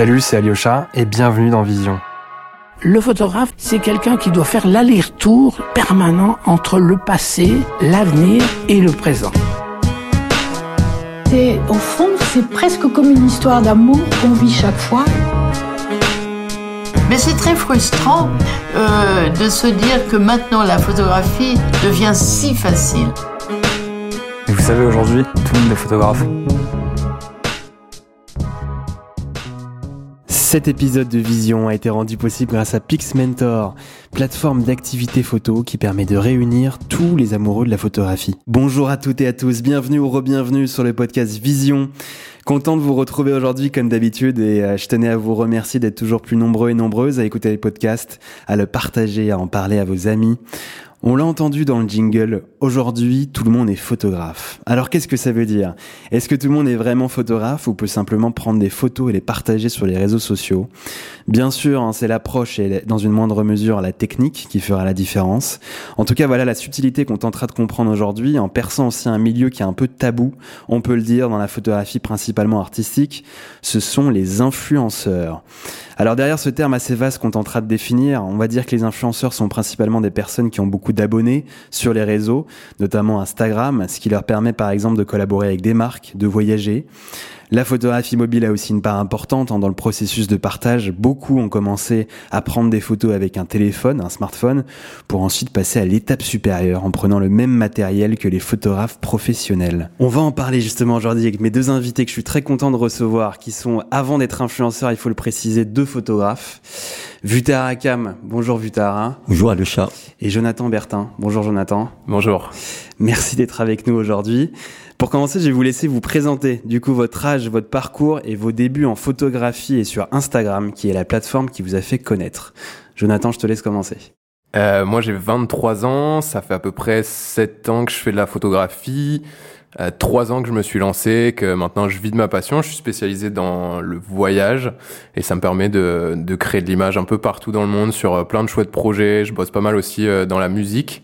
Salut, c'est Alyosha et bienvenue dans Vision. Le photographe, c'est quelqu'un qui doit faire l'aller-retour permanent entre le passé, l'avenir et le présent. Et au fond, c'est presque comme une histoire d'amour qu'on vit chaque fois. Mais c'est très frustrant euh, de se dire que maintenant la photographie devient si facile. Et vous savez, aujourd'hui, tout le monde est photographe. Cet épisode de Vision a été rendu possible grâce à PixMentor, plateforme d'activité photo qui permet de réunir tous les amoureux de la photographie. Bonjour à toutes et à tous, bienvenue ou re-bienvenue sur le podcast Vision. Content de vous retrouver aujourd'hui comme d'habitude et euh, je tenais à vous remercier d'être toujours plus nombreux et nombreuses à écouter les podcasts, à le partager, à en parler à vos amis. On l'a entendu dans le jingle, aujourd'hui tout le monde est photographe. Alors qu'est-ce que ça veut dire? Est-ce que tout le monde est vraiment photographe ou peut simplement prendre des photos et les partager sur les réseaux sociaux? Bien sûr, hein, c'est l'approche et dans une moindre mesure la technique qui fera la différence. En tout cas, voilà la subtilité qu'on tentera de comprendre aujourd'hui en perçant aussi un milieu qui est un peu tabou, on peut le dire dans la photographie principalement artistique, ce sont les influenceurs. Alors derrière ce terme assez vaste qu'on tentera de définir, on va dire que les influenceurs sont principalement des personnes qui ont beaucoup d'abonnés sur les réseaux, notamment Instagram, ce qui leur permet par exemple de collaborer avec des marques, de voyager. La photographie mobile a aussi une part importante hein, dans le processus de partage. Beaucoup ont commencé à prendre des photos avec un téléphone, un smartphone, pour ensuite passer à l'étape supérieure en prenant le même matériel que les photographes professionnels. On va en parler justement aujourd'hui avec mes deux invités que je suis très content de recevoir, qui sont, avant d'être influenceurs, il faut le préciser, deux photographes. Vutara Akam, bonjour Vutara. Bonjour le chat. Et Jonathan Bertin, bonjour Jonathan. Bonjour. Merci d'être avec nous aujourd'hui. Pour commencer, je vais vous laisser vous présenter du coup votre âge, votre parcours et vos débuts en photographie et sur Instagram, qui est la plateforme qui vous a fait connaître. Jonathan, je te laisse commencer. Euh, moi, j'ai 23 ans, ça fait à peu près 7 ans que je fais de la photographie, euh, 3 ans que je me suis lancé, que maintenant je vis de ma passion, je suis spécialisé dans le voyage et ça me permet de, de créer de l'image un peu partout dans le monde sur euh, plein de chouettes projets, je bosse pas mal aussi euh, dans la musique.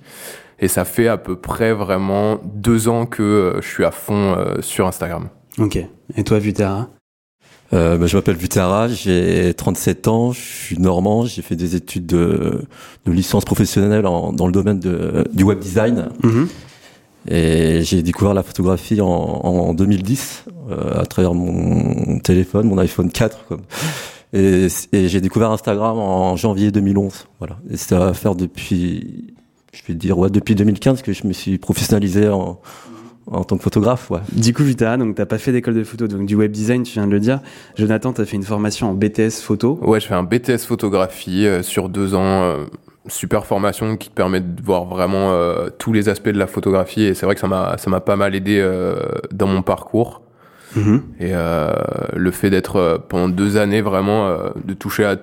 Et ça fait à peu près vraiment deux ans que euh, je suis à fond euh, sur Instagram. Ok. Et toi, Vutara? Euh, bah, je m'appelle Vutara, j'ai 37 ans, je suis normand, j'ai fait des études de, de licence professionnelle en, dans le domaine de, du web design. mm-hmm. Et j'ai découvert la photographie en, en 2010 euh, à travers mon téléphone, mon iPhone 4. Comme. Et, et j'ai découvert Instagram en janvier 2011. Voilà. Et ça va faire depuis je vais dire ouais, depuis 2015 que je me suis professionnalisé en, en tant que photographe. Ouais. Du coup, Vita, donc t'as pas fait d'école de photo, donc du web design, tu viens de le dire. Jonathan, t'as fait une formation en BTS photo. Ouais, je fais un BTS photographie euh, sur deux ans. Euh, super formation qui te permet de voir vraiment euh, tous les aspects de la photographie et c'est vrai que ça m'a ça m'a pas mal aidé euh, dans mon parcours. Mm-hmm. Et euh, le fait d'être pendant deux années vraiment de toucher à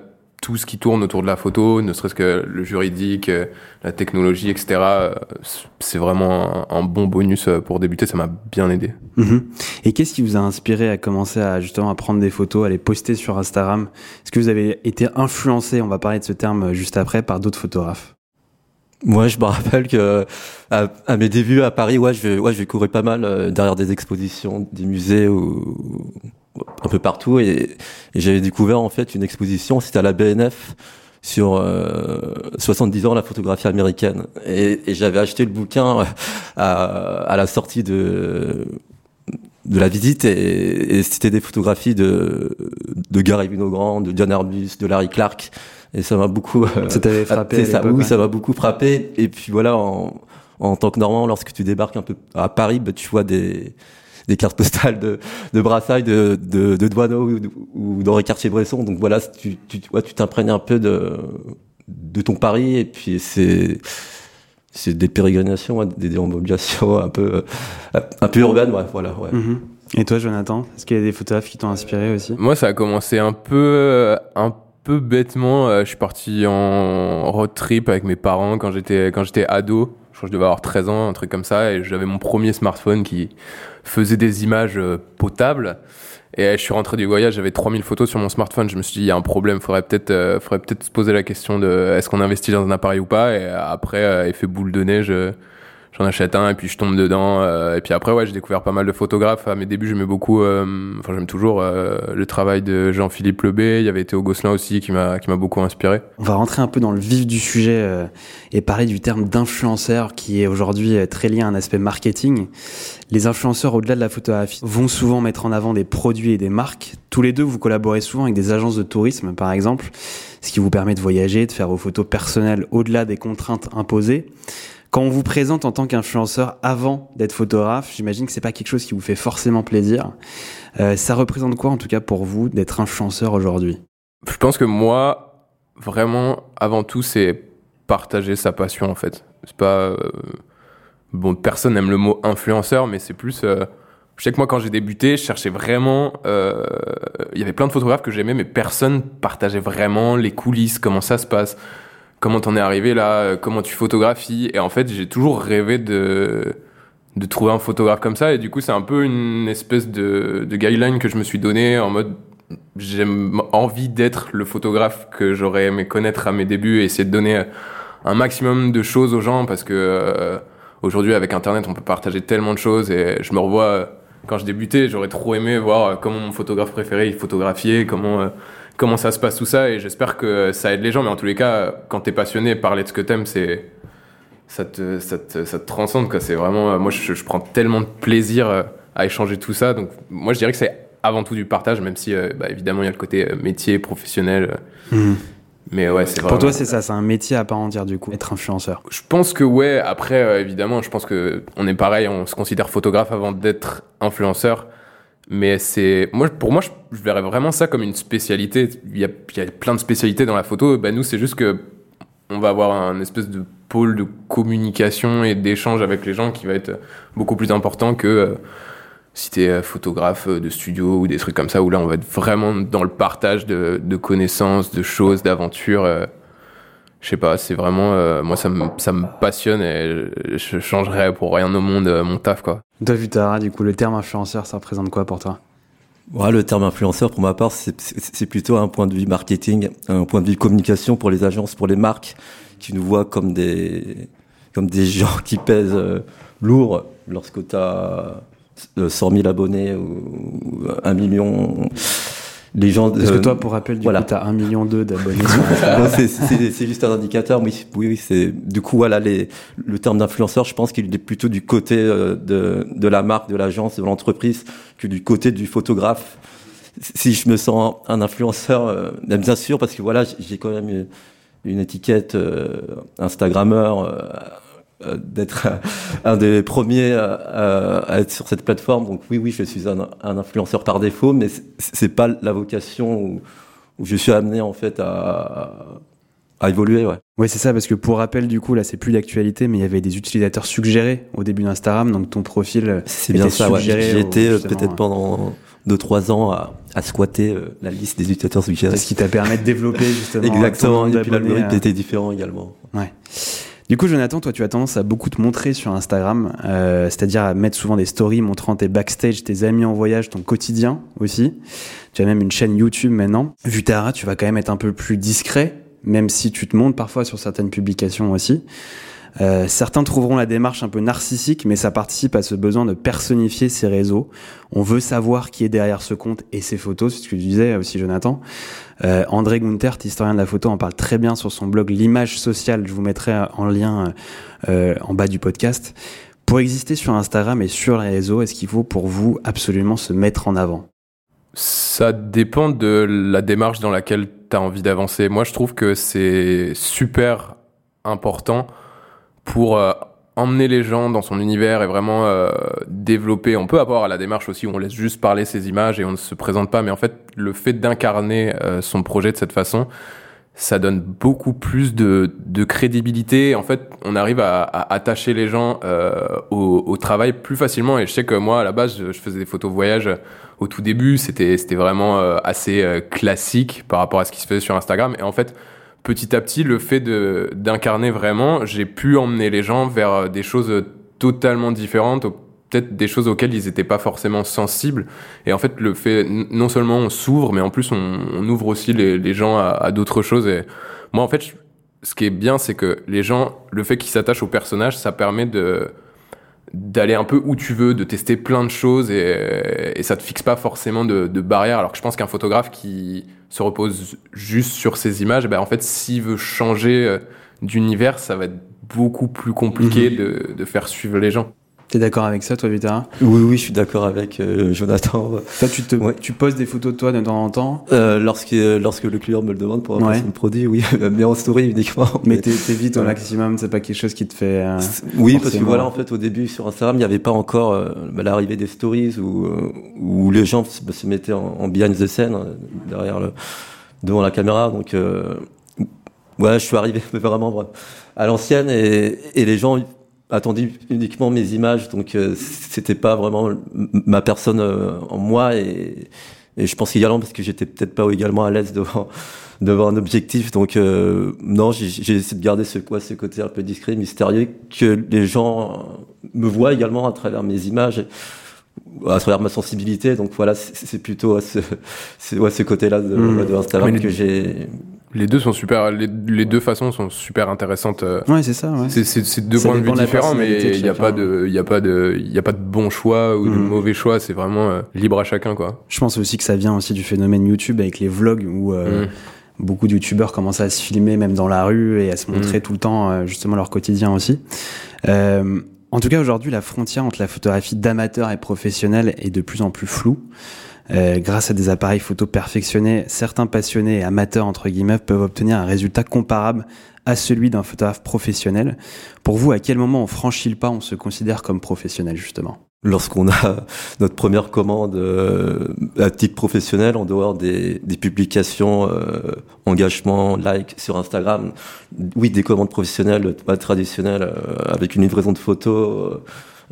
tout ce qui tourne autour de la photo, ne serait-ce que le juridique, euh, la technologie, etc. euh, C'est vraiment un, un, bon bonus euh, pour débuter, ça m'a bien aidé. Mmh. Et qu'est-ce qui vous a inspiré à commencer à justement à prendre des photos, à les poster sur Instagram? Est-ce que vous avez été influencé, on va parler de ce terme juste après, par d'autres photographes? Moi, je me rappelle que à, à, mes débuts à Paris, ouais, je, ouais, je courais pas mal derrière des expositions, des musées ou un peu partout, et, et j'avais découvert en fait une exposition, c'était à la BNF sur euh, 70 ans de la photographie américaine, et, et j'avais acheté le bouquin à, à la sortie de de la visite et, et c'était des photographies de de Gary Winogrand, de John Arbus, de Larry Clark. Et ça m'a beaucoup ça t'avait frappé ça, oui, ça m'a beaucoup frappé. Et puis voilà en, en tant que normand lorsque tu débarques un peu à Paris bah, tu vois des des cartes postales de, de Brassailles, de, de, de Douaneau ou, ou d'Henri Cartier-Bresson. Donc voilà, tu, tu, tu t'imprègnes un peu de, de ton Paris et puis c'est, c'est des pérégrinations, des déambulations un peu, un peu urbaines, ouais, voilà, ouais. Mm-hmm. Et toi, Jonathan, est-ce qu'il y a des photographes qui t'ont inspiré aussi? Moi, ça a commencé un peu, un peu bêtement. Je suis parti en road trip avec mes parents quand j'étais quand j'étais ado. Je devais avoir 13 ans, un truc comme ça, et j'avais mon premier smartphone qui faisait des images potables. Et je suis rentré du voyage, j'avais 3000 photos sur mon smartphone. Je me suis dit, il y a un problème, faudrait peut-être, euh, faudrait peut-être se poser la question de est-ce qu'on investit dans un appareil ou pas? Et après, euh, effet boule de neige, j'en achète un et puis je tombe dedans. Euh, et puis après, ouais, j'ai découvert pas mal de photographes. À mes débuts, j'aimais beaucoup, euh, enfin j'aime toujours euh, le travail de Jean-Philippe Lebé. Il y avait Théo Gosselin aussi qui m'a qui m'a beaucoup inspiré. On va rentrer un peu dans le vif du sujet et parler du terme d'influenceur qui est aujourd'hui très lié à un aspect marketing. Les influenceurs, au-delà de la photographie, vont souvent mettre en avant des produits et des marques. Tous les deux, vous collaborez souvent avec des agences de tourisme, par exemple, ce qui vous permet de voyager, de faire vos photos personnelles au-delà des contraintes imposées. Quand on vous présente en tant qu'influenceur avant d'être photographe, j'imagine que c'est pas quelque chose qui vous fait forcément plaisir. Euh, ça représente quoi en tout cas pour vous d'être influenceur aujourd'hui? Je pense que moi, vraiment, avant tout, c'est partager sa passion en fait. C'est pas euh, bon, personne n'aime le mot influenceur, mais c'est plus. Euh, je sais que moi, quand j'ai débuté, je cherchais vraiment. Il y avait plein de photographes que j'aimais, mais personne partageait vraiment les coulisses, comment ça se passe comment t'en es arrivé là, euh, comment tu photographies. Et en fait, j'ai toujours rêvé de, de trouver un photographe comme ça. Et du coup, c'est un peu une espèce de, de guideline que je me suis donné en mode j'ai envie d'être le photographe que j'aurais aimé connaître à mes débuts et essayer de donner un maximum de choses aux gens parce que euh, aujourd'hui avec internet on peut partager tellement de choses et je me revois euh, quand je débutais j'aurais trop aimé voir comment mon photographe préféré il photographiait comment comment ça se passe tout ça et j'espère que ça aide les gens. Mais en tous les cas quand t'es passionné parler de ce que t'aimes c'est ça te, ça te, ça te transcende quoi. C'est vraiment moi je, je, prends tellement de plaisir euh, à échanger tout ça. Donc moi je dirais que c'est avant tout du partage même si euh, bah, évidemment il y a le côté euh, métier professionnel mmh. mais ouais c'est pour toi c'est ça c'est un métier à part entière du coup être influenceur. Je pense que ouais. Après évidemment je pense que on est pareil on se considère photographe avant d'être influenceur mais c'est moi pour moi je, verrais vraiment ça comme une spécialité. Il y a, il y a plein de spécialités dans la photo. Ben nous c'est juste que on va avoir un espèce de pôle de communication et d'échange avec les gens qui va être beaucoup plus important que euh, si t'es euh, photographe de studio ou des trucs comme ça où là on va être vraiment dans le partage de, de connaissances de choses d'aventures euh, je sais pas, c'est vraiment euh, moi ça me ça me passionne et je, changerais pour rien au monde euh, mon taf quoi. Toi Vitara, du coup le terme influenceur ça représente quoi pour toi? Ouais, le terme influenceur pour ma part c'est plutôt un point de vue marketing, un point de vue communication pour les agences, pour les marques qui nous voient comme des comme des gens qui pèsent euh, lourd lorsque tu as 100 000 abonnés ou un million les gens. Parce que toi, pour rappel, du voilà. coup, t'as un million deux d'abonnés. c'est juste un indicateur. Oui, oui, oui. C'est du coup, voilà, les, le terme d'influenceur, je pense qu'il est plutôt du côté euh, de, de la marque, de l'agence, de l'entreprise, que du côté du photographe. Si je me sens un influenceur, euh, bien sûr, parce que voilà, j'ai quand même une, étiquette euh, Instagrammeur euh, euh, d'être un des premiers à, être sur cette plateforme. Donc oui, oui, je suis un, influenceur par défaut, mais c'est pas la vocation où, je suis amené en fait à, à évoluer. Ouais. Oui, c'est ça, parce que pour rappel, du coup, là, c'est plus d'actualité, mais il y avait des utilisateurs suggérés au début d'Instagram, donc ton profil. C'est bien ça, ouais. J'ai été euh, peut-être pendant 2-3 ans à, à squatter euh, la liste des utilisateurs suggérés. Ce qui t'a permis de développer justement. Exactement, et puis l'algorithme était différent également. Ouais. Du coup, Jonathan, toi, tu as tendance à beaucoup te montrer sur Instagram, euh, c'est-à-dire à mettre souvent des stories montrant tes backstage, tes amis en voyage, ton quotidien aussi. Tu as même une chaîne YouTube maintenant. Vu Tara, tu vas quand même être un peu plus discret, même si tu te montres parfois sur certaines publications aussi. Euh, certains trouveront la démarche un peu narcissique, mais ça participe à ce besoin de personnifier ses réseaux. On veut savoir qui est derrière ce compte et ses photos, c'est ce que tu disais aussi Jonathan. Euh, André Guntert, historien de la photo, en parle très bien sur son blog L'image sociale, je vous mettrai en lien euh, en bas du podcast. Pour exister sur Instagram et sur les réseaux, est-ce qu'il faut pour vous absolument se mettre en avant? Ça dépend de la démarche dans laquelle tu as envie d'avancer. Moi, je trouve que c'est super important pour euh, emmener les gens dans son univers et vraiment euh, développer. On peut avoir la démarche aussi où on laisse juste parler ses images et on ne se présente pas, mais en fait, le fait d'incarner euh, son projet de cette façon, ça donne beaucoup plus de, de crédibilité. En fait, on arrive à, à attacher les gens euh, au, au, travail plus facilement. Et je sais que moi, à la base, je, faisais des photos voyage au tout début. C'était c'était vraiment euh, assez classique par rapport à ce qui se faisait sur Instagram. Et en fait, petit à petit, le fait de d'incarner vraiment, j'ai pu emmener les gens vers euh, des choses totalement différentes, peut-être des choses auxquelles ils n'étaient pas forcément sensibles. Et en fait, le fait, non seulement on s'ouvre, mais en plus on, ouvre aussi les, les gens à, d'autres choses. Et moi, en fait, ce qui est bien, c'est que les gens, le fait qu'ils s'attachent au personnage, ça permet de d'aller un peu où tu veux, de tester plein de choses et, et ça te fixe pas forcément de, de barrières. Alors que je pense qu'un photographe qui se repose juste sur ses images, ben en fait, s'il veut changer euh, d'univers, ça va être beaucoup plus compliqué Mhm. de, de faire suivre les gens. T'es d'accord avec ça, toi, Vitara Oui, oui, je suis d'accord avec euh, Jonathan. Toi, tu, te, Ouais. tu poses des photos de toi de temps en temps, Euh, lorsque, lorsque le client me le demande pour un Ouais. produit, oui, mais en story uniquement. mais t'é- t'évites au Ouais. maximum, c'est pas quelque chose qui te fait... euh, Oui, parce que voilà, en fait, au début sur Instagram, il n'y avait pas encore euh, bah, l'arrivée des stories où, euh, où les gens se, se mettaient en, en behind the scene, euh, derrière le, devant la caméra. Donc, euh, ouais, je suis arrivé vraiment à l'ancienne et, et les gens attendaient uniquement mes images. Donc, euh, c'était pas vraiment ma personne euh, en moi et, et je pense également parce que j'étais peut-être pas également à l'aise devant devant un objectif. Donc euh, non, j'ai essayé de garder ce quoi, ce côté un peu discret, mystérieux, que les gens me voient également à travers mes images, à travers ma sensibilité. Donc voilà, c'est plutôt à ce, ouais, ce côté-là de, Mm. de Instagram que j'ai. Les deux sont super, les, les deux façons sont super intéressantes. euh, Ouais, c'est ça, ouais. C'est- deux Ça points de vue différents, mais il n'y a pas de, il a pas de, il a pas de bon choix ou de Mhm. mauvais choix. C'est vraiment euh, libre à chacun, quoi. Je pense aussi que ça vient aussi du phénomène YouTube avec les vlogs où euh, Mhm. beaucoup de youtubeurs commencent à se filmer même dans la rue et à se montrer tout le temps justement leur quotidien aussi. Euh, en tout cas, aujourd'hui, la frontière entre la photographie d'amateur et professionnel est de plus en plus floue. Euh, grâce à des appareils photo perfectionnés, certains passionnés et amateurs entre guillemets peuvent obtenir un résultat comparable à celui d'un photographe professionnel. Pour vous, à quel moment on franchit le pas, on se considère comme professionnel justement? Lorsqu'on a notre première commande euh, à titre professionnel, en dehors des, des publications, euh, engagement, like sur Instagram, oui, des commandes professionnelles, pas traditionnelles, euh, avec une livraison de photos, euh,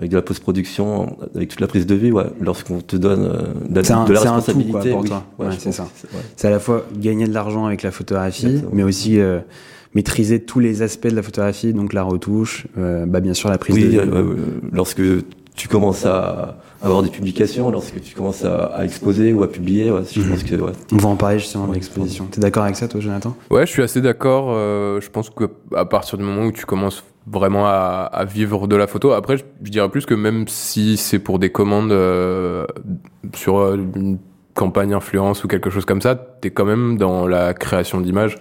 avec de la post-production, avec toute la prise de vue, ouais, lorsqu'on te donne euh, de un- de la responsabilité. oui. toi. Ouais, c'est ça. c'est- à la fois gagner de l'argent avec la photographie, Exactement. mais aussi euh, maîtriser tous les aspects de la photographie, donc la retouche, euh, bah bien sûr la prise Oui, de vue. lorsque tu commences à avoir des publications, lorsque tu commences à, à exposer ou à publier, ouais, je Mhm. pense que ouais, On va en parler justement de l'exposition. T'es d'accord avec ça, toi, Jonathan? Ouais, je suis assez d'accord. euh, je pense que à partir du moment où tu commences vraiment à, à vivre de la photo, après, je, je dirais plus que même si c'est pour des commandes euh, sur euh, une campagne influence ou quelque chose comme ça, t'es quand même dans la création d'images.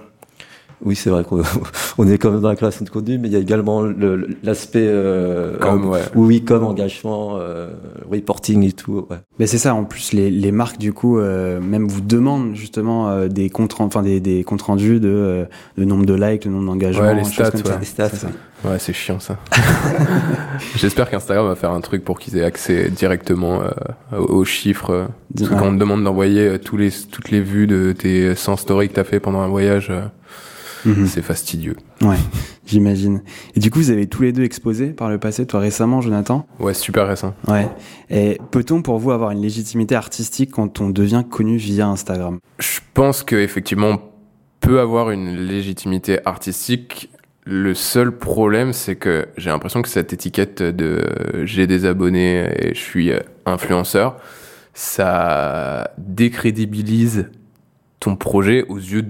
Oui, c'est vrai qu'on on est quand même dans la création de contenu, mais il y a également le- le- l'aspect euh, Comme, ouais. oui, oui, comme engagement, euh, reporting et tout. Ouais. Mais c'est ça. En plus, les, les marques du coup euh, même vous demandent justement euh, des comptes, enfin des, des comptes rendus de euh, le nombre de likes, le nombre d'engagements, Ouais, les stats, comme ça. ouais. Les stats. Ouais, c'est chiant ça. J'espère qu'Instagram va faire un truc pour qu'ils aient accès directement euh, aux chiffres. euh, Parce que Ouais. quand on te demande d'envoyer euh, tous les, toutes les vues de tes 100 stories que t'as fait pendant un voyage, Mhm. c'est fastidieux. Ouais, j'imagine. Et du coup, vous avez tous les deux exposé par le passé, toi récemment, Jonathan? Ouais, super récent. Ouais. Et peut-on pour vous avoir une légitimité artistique quand on devient connu via Instagram? Je pense qu'effectivement, on peut avoir une légitimité artistique. Le seul problème, c'est que j'ai l'impression que cette étiquette de j'ai des abonnés et je suis euh, influenceur, ça décrédibilise ton projet aux yeux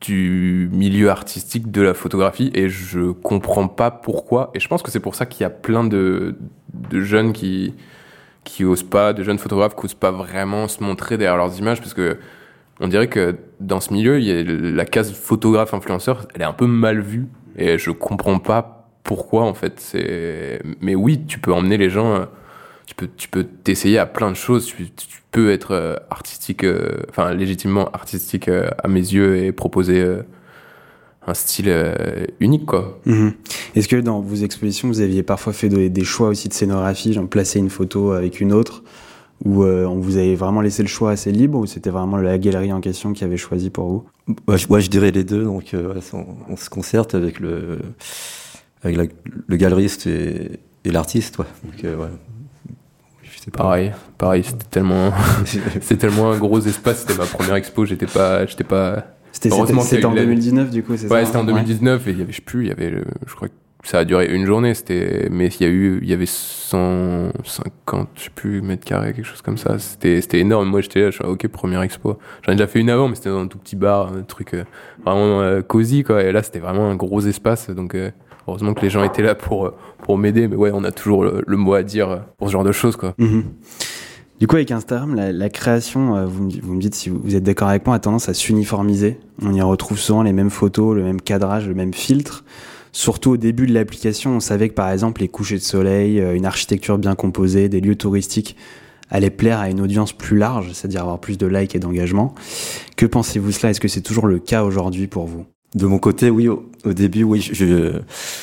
du milieu artistique de la photographie et je comprends pas pourquoi. Et je pense que c'est pour ça qu'il y a plein de, de jeunes qui, qui osent pas, de jeunes photographes qui osent pas vraiment se montrer derrière leurs images parce que on dirait que dans ce milieu, il y a la case photographe influenceur, elle est un peu mal vue et je comprends pas pourquoi en fait. C'est, mais oui, tu peux emmener les gens, euh, tu peux, tu peux t'essayer à plein de choses. Tu, tu peux être euh, artistique, euh, enfin légitimement artistique euh, à mes yeux et proposer euh, un style euh, unique quoi. Mhm. Est-ce que dans vos expositions, vous aviez parfois fait des, des choix aussi de scénographie, genre placer une photo avec une autre, ou euh, on vous avait vraiment laissé le choix assez libre, ou c'était vraiment la galerie en question qui avait choisi pour vous? Ouais, je, ouais, je dirais les deux. Donc, euh, ouais, on, on se concerte avec le, avec la- le galeriste et, et l'artiste. Ouais. Donc, euh, ouais. Pas. Pareil, pareil, c'était tellement, c'était tellement un gros espace. C'était ma première expo. J'étais pas, j'étais pas C'était en la- 2019 du coup, c'est ça Ouais, c'était en hein 2019 et il y avait, je sais plus, il y avait, je crois que ça a duré une journée, c'était, mais il y a eu, il y avait 150, je sais plus, mètres carrés, quelque chose comme ça. C'était, c'était énorme. Moi, j'étais là, je suis ok, première expo. J'en ai déjà fait une avant, mais c'était dans un tout petit bar, un truc euh, vraiment euh, cosy, quoi. Et là, c'était vraiment un gros espace, donc, euh, heureusement que les gens étaient là pour pour m'aider. Mais ouais, on a toujours le, le, mot à dire pour ce genre de choses, quoi. Mhm. Du coup, avec Instagram, la, la création, euh, vous, me, vous me dites si vous, êtes d'accord avec moi, a tendance à s'uniformiser. On y retrouve souvent les mêmes photos, le même cadrage, le même filtre. Surtout au début de l'application, on savait que par exemple les couchers de soleil, euh, une architecture bien composée, des lieux touristiques allaient plaire à une audience plus large, c'est-à-dire avoir plus de likes et d'engagement. Que pensez-vous cela? Est-ce que c'est toujours le cas aujourd'hui pour vous? De mon côté, oui, au, au début, oui, je, je,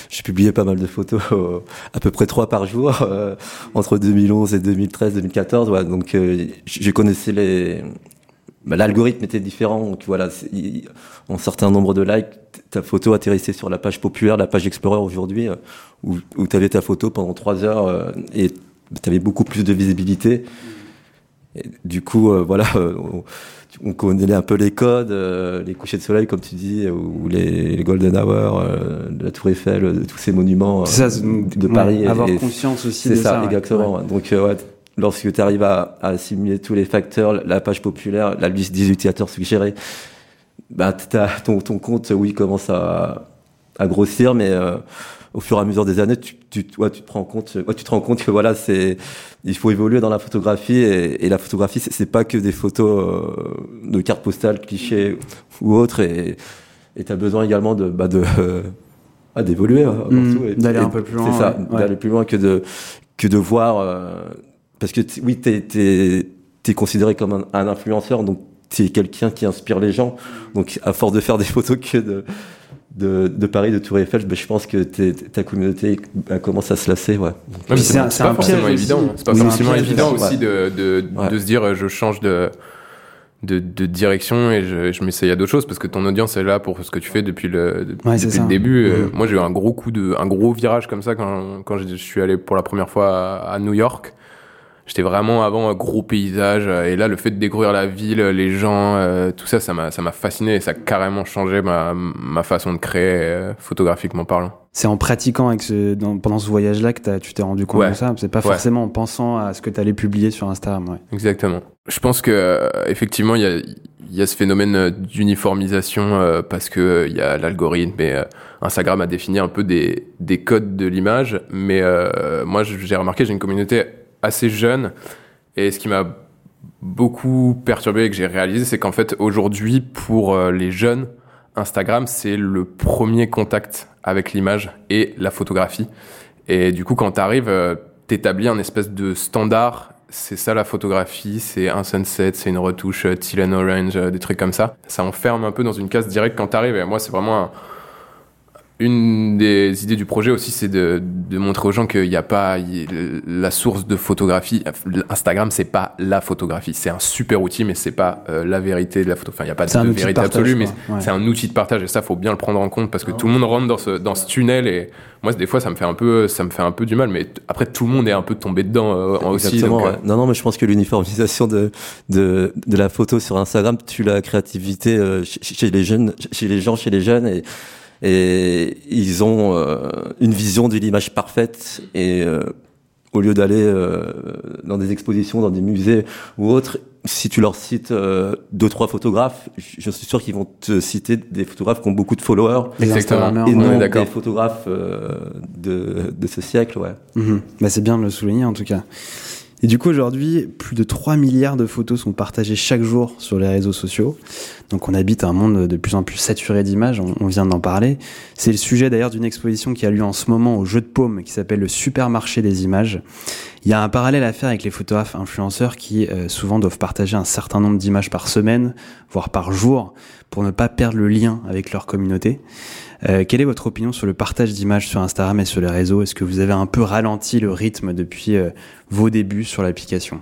je, publiais pas mal de photos, à peu près trois par jour, euh, entre 2011 et 2013, 2014. Ouais, donc, euh, je connaissais les. Bah, L'algorithme était différent, donc voilà, en certain nombre de likes, ta photo atterrissait sur la page populaire, la page Explorer aujourd'hui, euh, où, où tu avais ta photo pendant trois heures euh, et tu avais beaucoup plus de visibilité. Et du coup, euh, voilà, on, connaît un peu les codes, euh, les couchers de soleil, comme tu dis, ou les, les Golden Hour, euh, la Tour Eiffel, tous ces monuments ça, de Paris. Ouais, avoir et, conscience aussi de ça. ça, exactement. Ouais. Donc, ouais, lorsque tu arrives à, à, assimiler tous les facteurs, la page populaire, la liste des utilisateurs suggérés, bah, ton, ton compte, oui, commence à, à grossir, mais euh, au fur et à mesure des années, tu, tu, ouais, tu te rends compte, ouais, tu te rends compte que voilà, c'est, il faut évoluer dans la photographie et, et la photographie, c'est pas que des photos euh, de cartes postales, clichés ou autres, et tu as besoin également de, bah, de ah, d'évoluer, mmh, d'aller un peu plus loin. C'est ça, ouais. d'aller plus loin que de que de voir, euh, parce que oui, t'es t'es es considéré comme un, un influenceur, donc t'es quelqu'un qui inspire les gens, donc à force de faire des photos que de de, de Paris, de Tour Eiffel, ben, je pense que ta communauté commence à se lasser. Ouais. ouais c'est pas, pas forcément évident. C'est pas oui, forcément évident aussi de, de, ouais. de se dire je change de, de, de direction et je, je m'essaye à d'autres choses parce que ton audience est là pour ce que tu fais depuis le, ouais, depuis le début. Mmh. Moi, j'ai eu un gros coup de, un gros virage comme ça quand, quand je suis allé pour la première fois à, à New York. J'étais vraiment avant un gros paysage et là le fait de découvrir la ville, les gens, euh, tout ça, ça m'a ça m'a fasciné et ça a carrément changé ma ma façon de créer euh, photographiquement parlant. C'est en pratiquant avec ce, dans, pendant ce voyage-là que tu t'es rendu compte ouais. de ça? C'est pas forcément en pensant à ce que tu allais publier sur Instagram. Ouais. Exactement. Je pense que euh, effectivement il y a il y a ce phénomène d'uniformisation euh, parce que il y a l'algorithme et euh, Instagram a défini un peu des des codes de l'image. Mais moi j'ai remarqué j'ai une communauté assez jeune. Et ce qui m'a beaucoup perturbé et que j'ai réalisé, c'est qu'en fait, aujourd'hui, pour euh, les jeunes, Instagram, c'est le premier contact avec l'image et la photographie. Et du coup, quand tu arrives, euh, t'établis un espèce de standard. C'est ça la photographie, c'est un sunset, c'est une retouche euh, teal and orange, des trucs comme ça. Ça enferme un peu dans une case directe quand t'arrives. Et moi, c'est vraiment un, une des idées du projet aussi, c'est de, de, montrer aux gens qu'il n'y a pas la source de photographie. Instagram, c'est pas la photographie. C'est un super outil, mais c'est pas euh, la vérité de la photo. Enfin, il n'y a pas de, de vérité absolue, mais ouais. c'est un outil de partage. Et ça, faut bien le prendre en compte parce que tout le monde rentre dans ce, dans ce tunnel. Et moi, des fois, ça me fait un peu, ça me fait un peu du mal. Mais après, tout le monde est un peu tombé dedans euh, aussi. Donc, ouais. euh... Non, non, mais je pense que l'uniformisation de, de, de la photo sur Instagram tue la créativité euh, chez les jeunes, chez les gens, chez les jeunes. Et et ils ont euh, une vision de l'image parfaite et euh, au lieu d'aller euh, dans des expositions, dans des musées ou autres, si tu leur cites euh, deux trois photographes, je suis sûr qu'ils vont te citer des photographes qui ont beaucoup de followers, Exactement. et non des photographes euh, de, de ce siècle, ouais. Mmh. Bah c'est bien de le souligner en tout cas. Et du coup, aujourd'hui, plus de 3 milliards de photos sont partagées chaque jour sur les réseaux sociaux. Donc on habite un monde de plus en plus saturé d'images, on, vient d'en parler. C'est le sujet d'ailleurs d'une exposition qui a lieu en ce moment au Jeu de Paume, qui s'appelle le supermarché des images. Il y a un parallèle à faire avec les photographes influenceurs qui euh, souvent doivent partager un certain nombre d'images par semaine, voire par jour, pour ne pas perdre le lien avec leur communauté. Euh, quelle est votre opinion sur le partage d'images sur Instagram et sur les réseaux? Est-ce que vous avez un peu ralenti le rythme depuis euh, vos débuts sur l'application?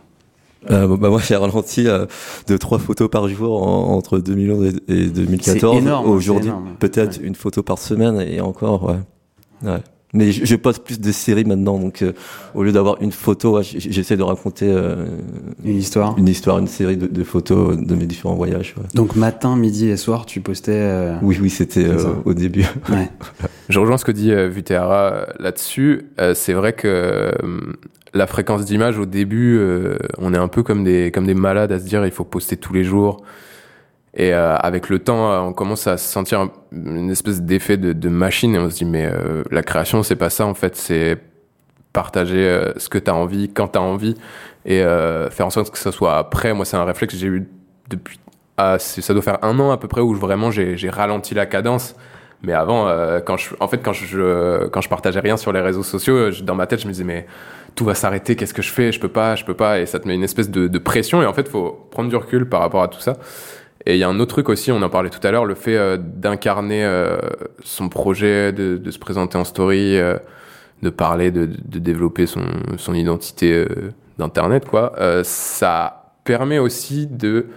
Euh, bah moi j'ai ralenti euh, de trois photos par jour en, entre 2011 et, et 2014. Aujourd'hui peut-être ouais. une photo par semaine et encore ouais. ouais. Mais je, je, poste plus de séries maintenant, donc euh, au lieu d'avoir une photo, ouais, j'essaie de raconter euh, une histoire, une histoire, une série de, de photos de mes différents voyages. Ouais. Donc matin, midi et soir, tu postais. Euh, oui, oui, c'était au début. Ouais. je rejoins ce que dit Vuteara là-dessus. c'est vrai que la fréquence d'image au début, on est un peu comme des comme des malades à se dire il faut poster tous les jours. Et euh, avec le temps, euh, on commence à sentir un- une espèce d'effet de, machine et on se dit mais euh, la création c'est pas ça en fait, c'est partager euh, ce que tu as envie quand tu as envie et euh, faire en sorte que ça soit après. Moi c'est un réflexe que j'ai eu depuis ah, ça doit faire un an à peu près où vraiment j'ai ralenti la cadence. Mais avant, euh, quand je, en fait, quand je, quand je partageais rien sur les réseaux sociaux, dans ma tête, je me disais, mais tout va s'arrêter, qu'est-ce que je fais Je peux pas, je peux pas. Et ça te met une espèce de, de pression. Et en fait, faut prendre du recul par rapport à tout ça. Et il y a un autre truc aussi, on en parlait tout à l'heure, le fait euh, d'incarner euh, son projet, de, se présenter en story, euh, de parler, de, de développer son, son identité d'internet, quoi. Ça permet aussi de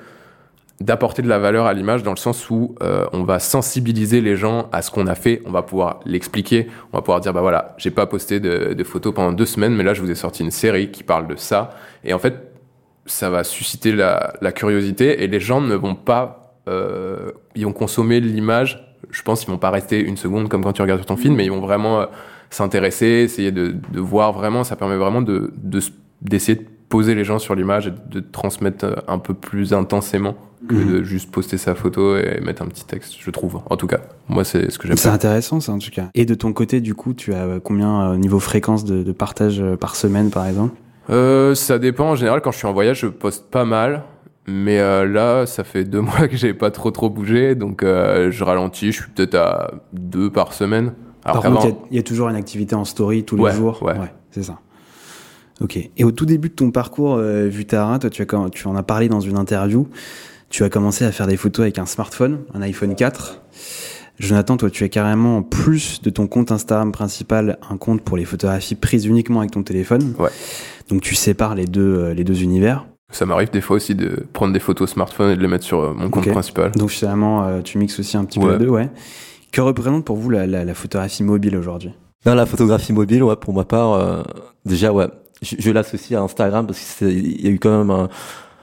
d'apporter de la valeur à l'image dans le sens où euh, on va sensibiliser les gens à ce qu'on a fait, on va pouvoir l'expliquer, on va pouvoir dire bah voilà, j'ai pas posté de, de photos pendant deux semaines, mais là je vous ai sorti une série qui parle de ça, et en fait ça va susciter la, la curiosité et les gens ne vont pas, euh, ils vont consommer l'image, je pense qu'ils vont pas rester une seconde comme quand tu regardes ton film, mais ils vont vraiment euh, s'intéresser, essayer de, de voir vraiment, ça permet vraiment de d'essayer de poser les gens sur l'image et de transmettre euh, un peu plus intensément que Mhm. de juste poster sa photo et mettre un petit texte, je trouve. En tout cas, moi, c'est ce que j'aime. C'est intéressant ça en tout cas. Et de ton côté, du coup, tu as euh, combien euh, niveau fréquence de, de partage euh, par semaine par exemple? Euh, ça dépend. En général, quand je suis en voyage, je poste pas mal. Mais euh, là, ça fait deux mois que j'ai pas trop trop bougé, donc je ralentis. Je suis peut-être à deux par semaine. Alors Par contre, il y a- il y, a toujours une activité en story tous Ouais, les jours. ouais. c'est ça. Ok. Et au tout début de ton parcours, euh, Vutara, toi, tu, as, tu en as parlé dans une interview. Tu as commencé à faire des photos avec un smartphone, un iPhone 4. Jonathan, toi, tu as carrément, en plus de ton compte Instagram principal, un compte pour les photographies prises uniquement avec ton téléphone. Ouais. Donc, tu sépares les deux, euh, les deux univers. ça m'arrive des fois aussi de prendre des photos smartphone et de les mettre sur euh, mon compte Ok. principal. Donc, finalement, euh, tu mixes aussi un petit peu les deux, ouais. Que représente pour vous la, la, la photographie mobile aujourd'hui? Dans la photographie mobile, ouais, pour ma part, euh, déjà, ouais, je, l'associe à Instagram parce qu'il y a eu quand même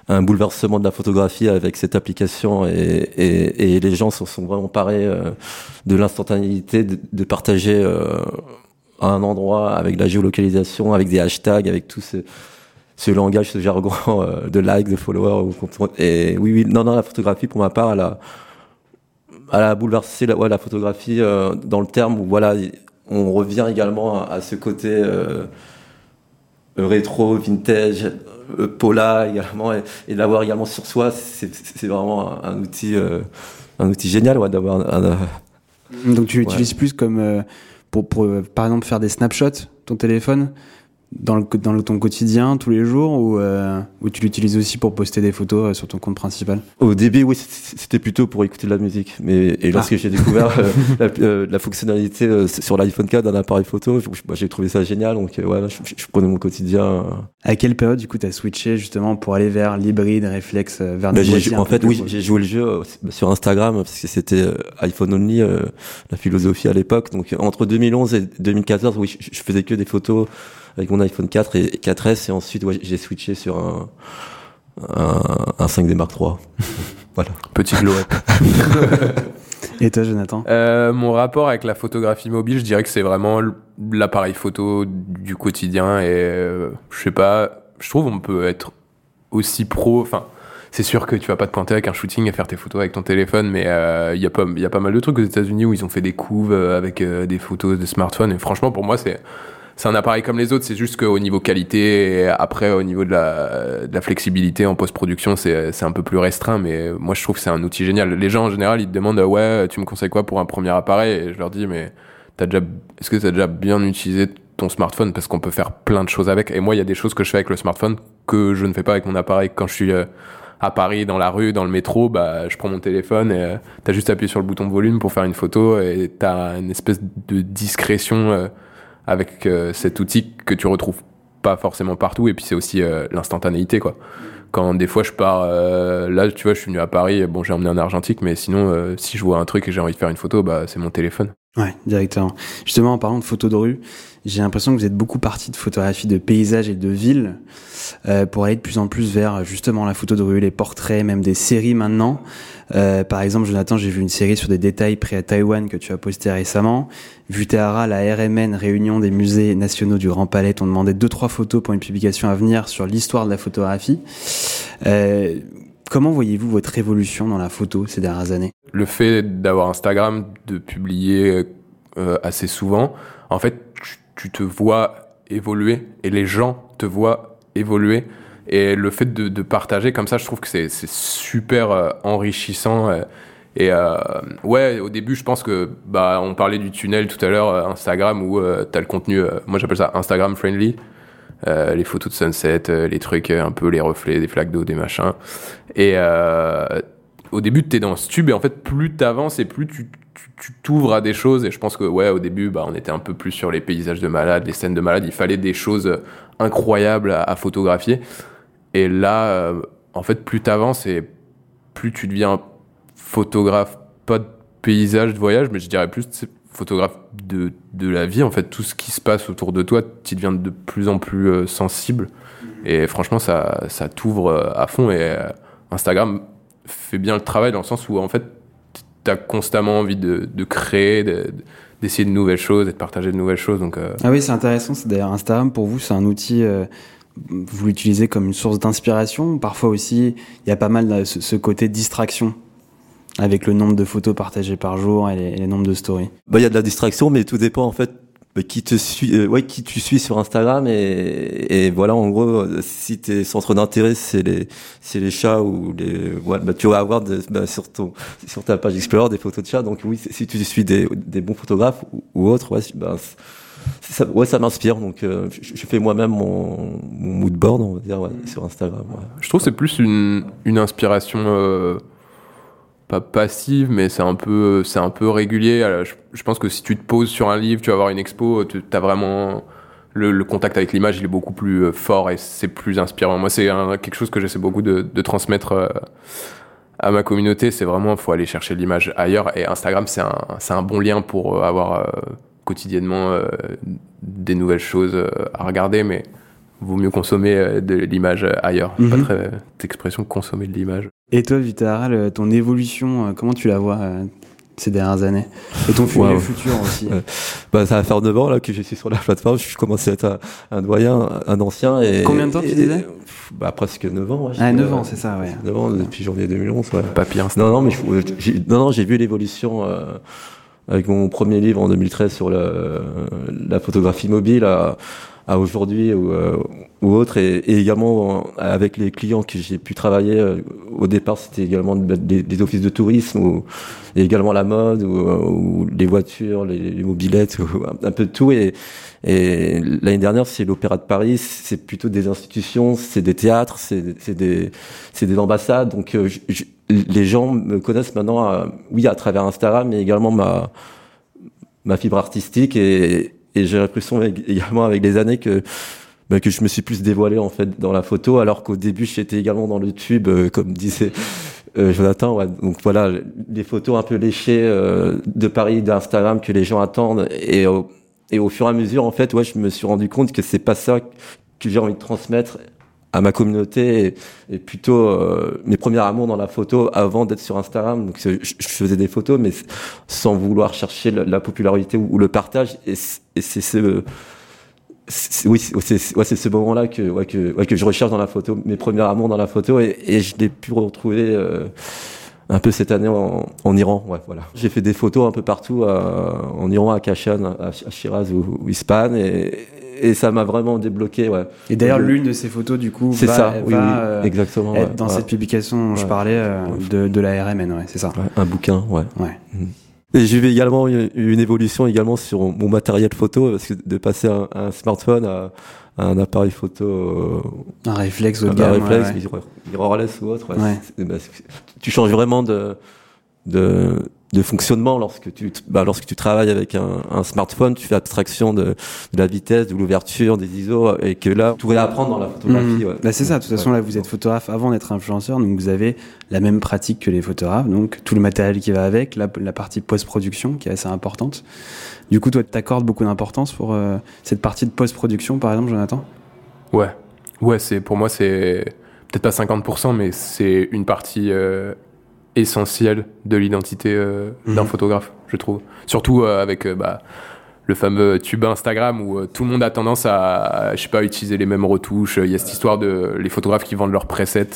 un, bouleversement de la photographie avec cette application et, les gens se sont vraiment parés euh, de l'instantanéité de, partager euh, à un endroit avec la géolocalisation, avec des hashtags, avec tout ce, langage, ce jargon euh, de likes, de followers. Et oui, oui, non, non, la photographie, pour ma part, elle a, elle a bouleversé la, photographie dans le terme où voilà, on revient également à, ce côté rétro, vintage, euh, Paula également, et, et l'avoir également sur soi, c'est vraiment un, un outil, euh, un outil génial ouais, d'avoir un, un- Donc tu Ouais. l'utilises plus comme euh, pour, pour euh, par exemple faire des snapshots ton téléphone dans le dans le- ton quotidien tous les jours ou euh, ou tu l'utilises aussi pour poster des photos euh, sur ton compte principal? Au début, oui, c'était plutôt pour écouter de la musique. Mais et lorsque j'ai découvert euh, la, euh, la fonctionnalité sur l'iPhone 4 d'un appareil photo, bah, j'ai trouvé ça génial. Donc voilà, je, je- je prenais mon quotidien. À quelle période du coup t'as switché justement pour aller vers l'hybride réflexe vers Bah, des j'ai boîtiers jou- un en fait, oui, j'ai joué le jeu euh, sur Instagram parce que c'était iPhone only, la philosophie à l'époque. Donc entre 2011 et 2014, oui, je, je faisais que des photos avec mon iPhone 4 et 4S et ensuite ouais, j'ai switché sur un, un, un 5D Mark III. voilà. Petit glow Et toi Jonathan? Euh, mon rapport avec la photographie mobile, je dirais que c'est vraiment l'appareil photo du quotidien et euh, je sais pas, je trouve on peut être aussi pro, enfin c'est sûr que tu vas pas te pointer avec un shooting et faire tes photos avec ton téléphone, mais il y a pas il y a pas mal de trucs aux États-Unis où ils ont fait des couves euh, avec euh, des photos de smartphone et franchement pour moi c'est c'est un appareil comme les autres, c'est juste qu'au niveau qualité et après au niveau de la, de la flexibilité en post-production, c'est un peu plus restreint, mais moi je trouve que c'est un outil génial. Les gens en général ils te demandent ouais tu me conseilles quoi pour un premier appareil? Et je leur dis mais t'as déjà est-ce que t'as déjà bien utilisé ton smartphone? Parce qu'on peut faire plein de choses avec. Et moi il y a des choses que je fais avec le smartphone que je ne fais pas avec mon appareil. Quand je suis euh, à Paris dans la rue dans le métro bah je prends mon téléphone et euh, t'as juste appuyé sur le bouton volume pour faire une photo et t'as une espèce de discrétion euh, avec euh, cet outil que tu retrouves pas forcément partout et puis c'est aussi euh, l'instantanéité quoi quand des fois je pars euh, là tu vois je suis venu à Paris bon j'ai emmené un argentique mais sinon si je vois un truc et j'ai envie de faire une photo bah c'est mon téléphone Ouais, directement. Justement, en parlant de photos de rue, j'ai l'impression que vous êtes beaucoup parti de photographie de paysages et de villes euh, pour aller de plus en plus vers justement la photo de rue, les portraits, même des séries maintenant. Euh, par exemple, Jonathan, j'ai vu une série sur des détails pris à Taïwan que tu as posté récemment. Vutéara, la RMN, réunion des musées nationaux du Grand Palais, t'ont demandé deux trois photos pour une publication à venir sur l'histoire de la photographie. Euh, Comment voyez-vous votre évolution dans la photo ces dernières années? Le fait d'avoir Instagram, de publier euh, assez souvent, en fait, tu, te vois évoluer et les gens te voient évoluer. Et le fait de, partager comme ça, je trouve que c'est super euh, enrichissant. Euh, et euh, ouais, au début, je pense que bah on parlait du tunnel tout à l'heure, Instagram où t'as le contenu, moi j'appelle ça Instagram friendly, les photos de sunset, les trucs un peu les reflets, des flaques d'eau, des machins. Et au début, t'es dans ce tube et en fait, plus t'avances et plus tu tu t'ouvres à des choses et je pense que ouais au début bah on était un peu plus sur les paysages de malades les scènes de malades il fallait des choses incroyables à, photographier et là en fait plus t'avances et plus tu deviens photographe, pas de paysage, de voyage, mais je dirais plus photographe de, de la vie. En fait, tout ce qui se passe autour de toi, tu deviens de plus en plus euh, sensible. Et franchement, ça, ça t'ouvre euh, à fond. Et euh, Instagram fait bien le travail dans le sens où, en fait, as constamment envie de, de créer, d'essayer de, de, nouvelles choses et de partager de nouvelles choses. Donc, euh... Ah oui, c'est intéressant. D'ailleurs, Instagram, pour vous, c'est un outil. Euh vous l'utilisez comme une source d'inspiration. Parfois aussi, il y a pas mal de ce, ce côté distraction avec le nombre de photos partagées par jour et les, et les nombres de stories? Bah, il y a de la distraction, mais tout dépend en fait qui te suit, euh, ouais, qui tu suis sur Instagram et, et voilà, en gros, si tes centres d'intérêt c'est les, c'est les chats ou les, ouais, bah, tu vas avoir de, bah, sur ton, sur ta page Explorer des photos de chats. Donc oui, si tu suis des, des bons photographes ou, ou autres, ouais, bah, ça, ouais, ça m'inspire. Donc, euh, je, je, fais moi-même mon, mon mood board, on va dire, ouais, sur Instagram. Ouais. Je trouve que c'est plus une, une inspiration. Euh pas passive, mais c'est un peu, c'est un peu régulier. Je, pense que si tu te poses sur un livre, tu vas voir une expo, tu vraiment le, contact avec l'image, il est beaucoup plus fort et c'est plus inspirant. Moi, c'est quelque chose que j'essaie beaucoup de, transmettre euh, à ma communauté. C'est vraiment, faut aller chercher l'image ailleurs. Et Instagram, c'est un, c'est un bon lien pour avoir euh, quotidiennement euh, des nouvelles choses à regarder, mais vaut mieux consommer de l'image ailleurs. Mm -hmm. Pas très d'expression consommer de l'image. Et toi, Vitaral, ton évolution, comment tu la vois ces dernières années? Et ton wow. futur aussi bah, Ça va faire 9 ans là, que je suis sur la plateforme. Je commence à être un, un doyen, un ancien. Et, Combien de temps et, tu disais bah, Presque 9 ans. Ouais, ah, 9 ans, c'est ça, ouais. 9 ans depuis janvier 2011. Ouais. Pas pire. Non, non, mais j'ai, non, non, j'ai vu l'évolution euh, avec mon premier livre en 2013 sur la photographie mobile. À, à aujourd'hui ou, euh, ou autre. Et, et, également avec les clients que j'ai pu travailler euh, au départ c'était également des, des, offices de tourisme ou et également la mode ou, ou les voitures les, les mobilettes ou un, peu de tout. Et, et l'année dernière c'est l'opéra de Paris. C'est plutôt des institutions c'est des théâtres c'est des c'est des ambassades. Donc euh, je, les gens me connaissent maintenant oui à travers Instagram mais également ma ma fibre artistique. Et et j'ai l'impression également avec les années que bah, que je me suis plus dévoilé en fait dans la photo alors qu'au début j'étais également dans le tube euh, comme disait euh, Jonathan ouais. donc voilà des photos un peu léchées euh, de Paris d'Instagram que les gens attendent et et au fur et à mesure en fait ouais je me suis rendu compte que c'est pas ça que j'ai envie de transmettre à ma communauté et, et plutôt euh, mes premiers amours dans la photo avant d'être sur Instagram. Donc je, je, faisais des photos, mais sans vouloir chercher la, la popularité ou, le partage. Et, c'est ce oui, c'est ouais, ce moment-là que, ouais, que, ouais, que je recherche dans la photo, mes premiers amours dans la photo, et, et je l'ai pu retrouver euh, un peu cette année en, en Iran. Ouais, voilà. J'ai fait des photos un peu partout, euh, en Iran, à Kashan, à, à Shiraz ou, ou Ispahan, et, et ça m'a vraiment débloqué ouais. Et d'ailleurs l'une de ces photos du coup c'est ça oui, va, oui, euh, exactement être ouais, dans ouais. cette publication dont je parlais euh, de, de la RMN ouais c'est ça. Un bouquin ouais. Ouais. Mmh. Et j'ai vu également une, une, évolution également sur mon matériel photo parce que de passer un, un smartphone à, à, un appareil photo euh, un réflexe haut de gamme un réflexe mirrorless ou autre bah, tu changes vraiment de de de fonctionnement lorsque tu bah, lorsque tu travailles avec un, un smartphone tu fais abstraction de, de la vitesse de l'ouverture des ISO et que là tout réapprendre dans la photographie mmh. ouais. bah, c'est ça de toute façon là vous êtes photographe avant d'être influenceur donc vous avez la même pratique que les photographes donc tout le matériel qui va avec la, la partie post-production qui est assez importante du coup toi t'accordes beaucoup d'importance pour euh, cette partie de post-production par exemple Jonathan? Ouais ouais c'est pour moi c'est peut-être pas 50% mais c'est une partie euh essentiel de l'identité euh, mmh. d'un photographe, je trouve. Surtout euh, avec euh, bah, le fameux tube Instagram où euh, tout le monde a tendance à, à, je sais pas, utiliser les mêmes retouches. Il y a cette histoire de les photographes qui vendent leurs presets.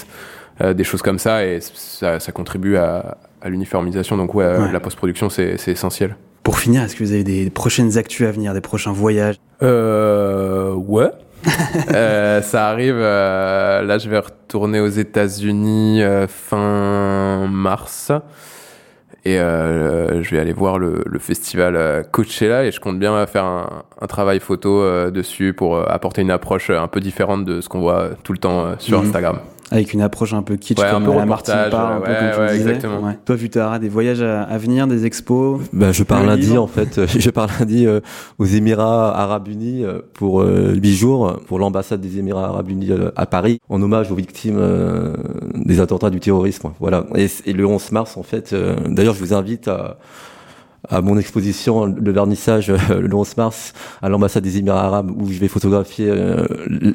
euh, des choses comme ça, et ça, ça contribue à, à l'uniformisation. Donc ouais, Ouais. la post-production, c'est c'est essentiel. Pour finir, est-ce que vous avez des prochaines actus à venir, des prochains voyages? Euh, ouais. Euh, ça arrive. euh, là, je vais retourner aux États-Unis euh, fin mars. Et je vais aller voir le, le festival Coachella et je compte bien faire un, un travail photo dessus pour apporter une approche un peu différente de ce qu'on voit tout le temps sur Mhm. Instagram. Avec une approche un peu kitsch Ouais, un comme peu à la Martine reportage, Parr, un peu ouais, comme tu ouais, disais. exactement. Ouais. Toi, des voyages à, à venir, des expos Ben, je pars lundi livre. en fait. Je pars lundi euh, aux Émirats Arabes Unis euh, pour euh, huit jours pour l'ambassade des Émirats Arabes Unis euh, à Paris en hommage aux victimes euh, des attentats du terrorisme. Voilà. Et, et le 11 mars en fait. euh, D'ailleurs, je vous invite à à mon exposition, le vernissage euh, le 11 mars à l'ambassade des Émirats Arabes où je vais photographier euh,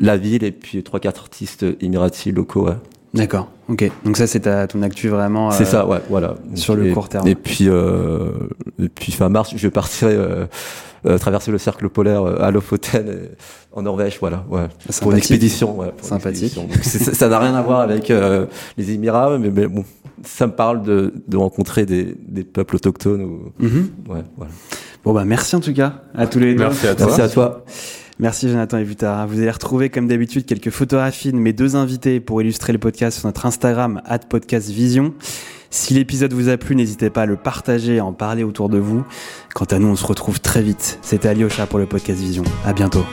la ville et puis trois quatre artistes émiratis locaux. ouais. D'accord, ok. Donc ça, c'est ton actu vraiment. C'est euh, ça, ouais, voilà. sur le Et- court terme. Et puis, euh, et puis fin mars, je partirai euh, euh, traverser le cercle polaire euh, à Lofoten euh, en Norvège, voilà, ouais. Pour une expédition, ouais. pour une Sympathique. expédition. Donc, c'est- ça n'a rien à voir avec euh, les Émirats, mais, mais bon, ça me parle de, de rencontrer des, des peuples autochtones. Ou, Mhm. ouais, voilà. Bon, bah, merci en tout cas à tous les deux. Merci à toi. Merci à toi. Merci Jonathan et Vutara. Vous allez retrouver comme d'habitude quelques photographies de mes deux invités pour illustrer le podcast sur notre Instagram @podcastvision. Si l'épisode vous a plu, n'hésitez pas à le partager et à en parler autour de vous. Quant à nous, on se retrouve très vite. C'était Alyosha pour le podcast Vision. À bientôt.